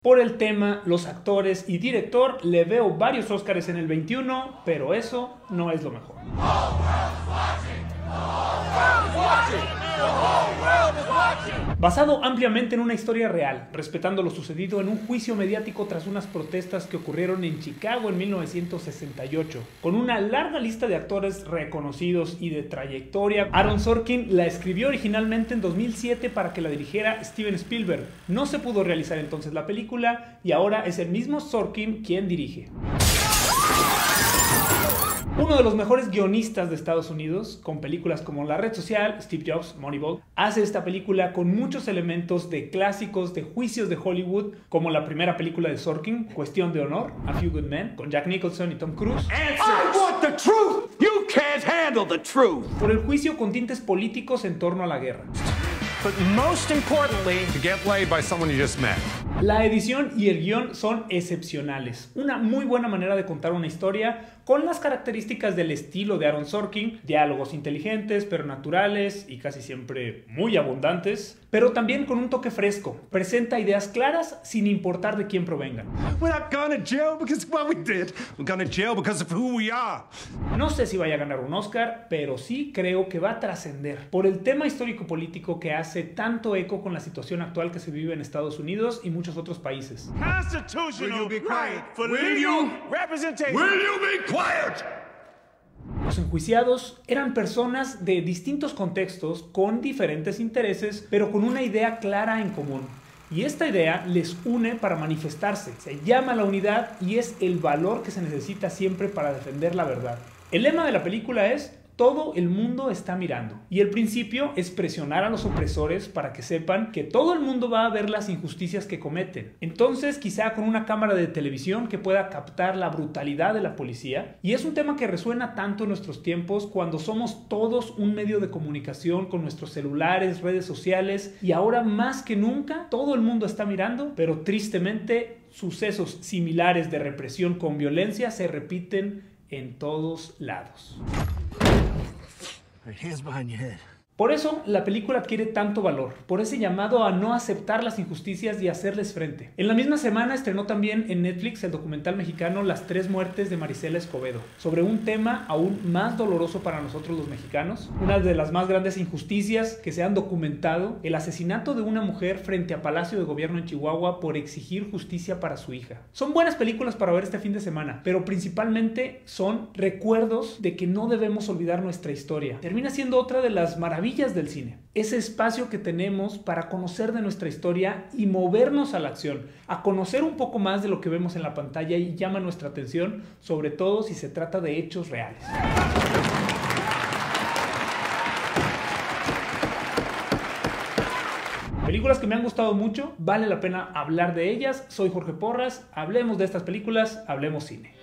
Por el tema, los actores y director le veo varios Oscars en el 21, pero eso no es lo mejor. Basado ampliamente en una historia real, respetando lo sucedido en un juicio mediático tras unas protestas que ocurrieron en Chicago en 1968. Con una larga lista de actores reconocidos y de trayectoria, Aaron Sorkin la escribió originalmente en 2007 para que la dirigiera Steven Spielberg. No se pudo realizar entonces la película y ahora es el mismo Sorkin quien dirige. Uno de los mejores guionistas de Estados Unidos, con películas como La Red Social, Steve Jobs, Moneyball, hace esta película con muchos elementos de clásicos de juicios de Hollywood, como la primera película de Sorkin, Cuestión de Honor, A Few Good Men, con Jack Nicholson y Tom Cruise. Por el juicio con tintes políticos en torno a la guerra. La edición y el guion son excepcionales. Una muy buena manera de contar una historia con las características del estilo de Aaron Sorkin, diálogos inteligentes pero naturales y casi siempre muy abundantes, pero también con un toque fresco. Presenta ideas claras sin importar de quién provengan. No sé si vaya a ganar un Oscar, pero sí creo que va a trascender por el tema histórico-político que hace tanto eco con la situación actual que se vive en Estados Unidos y muchos otros países. Los enjuiciados eran personas de distintos contextos, con diferentes intereses, pero con una idea clara en común. Y esta idea les une para manifestarse. Se llama la unidad y es el valor que se necesita siempre para defender la verdad. El lema de la película es todo el mundo está mirando. Y el principio es presionar a los opresores para que sepan que todo el mundo va a ver las injusticias que cometen. Entonces, quizá con una cámara de televisión que pueda captar la brutalidad de la policía. Y es un tema que resuena tanto en nuestros tiempos cuando somos todos un medio de comunicación con nuestros celulares, redes sociales y ahora más que nunca todo el mundo está mirando, pero tristemente sucesos similares de represión con violencia se repiten en todos lados. Hands behind your head. Por eso la película adquiere tanto valor, por ese llamado a no aceptar las injusticias y hacerles frente. En la misma semana estrenó también en Netflix el documental mexicano Las tres muertes de Marisela Escobedo, sobre un tema aún más doloroso para nosotros los mexicanos, una de las más grandes injusticias que se han documentado, el asesinato de una mujer frente a Palacio de Gobierno en Chihuahua por exigir justicia para su hija. Son buenas películas para ver este fin de semana, pero principalmente son recuerdos de que no debemos olvidar nuestra historia. Termina siendo otra de las maravillas del cine. Ese espacio que tenemos para conocer de nuestra historia y movernos a la acción, a conocer un poco más de lo que vemos en la pantalla y llama nuestra atención, sobre todo si se trata de hechos reales. Películas que me han gustado mucho, vale la pena hablar de ellas. Soy Jorge Porras, hablemos de estas películas, hablemos cine.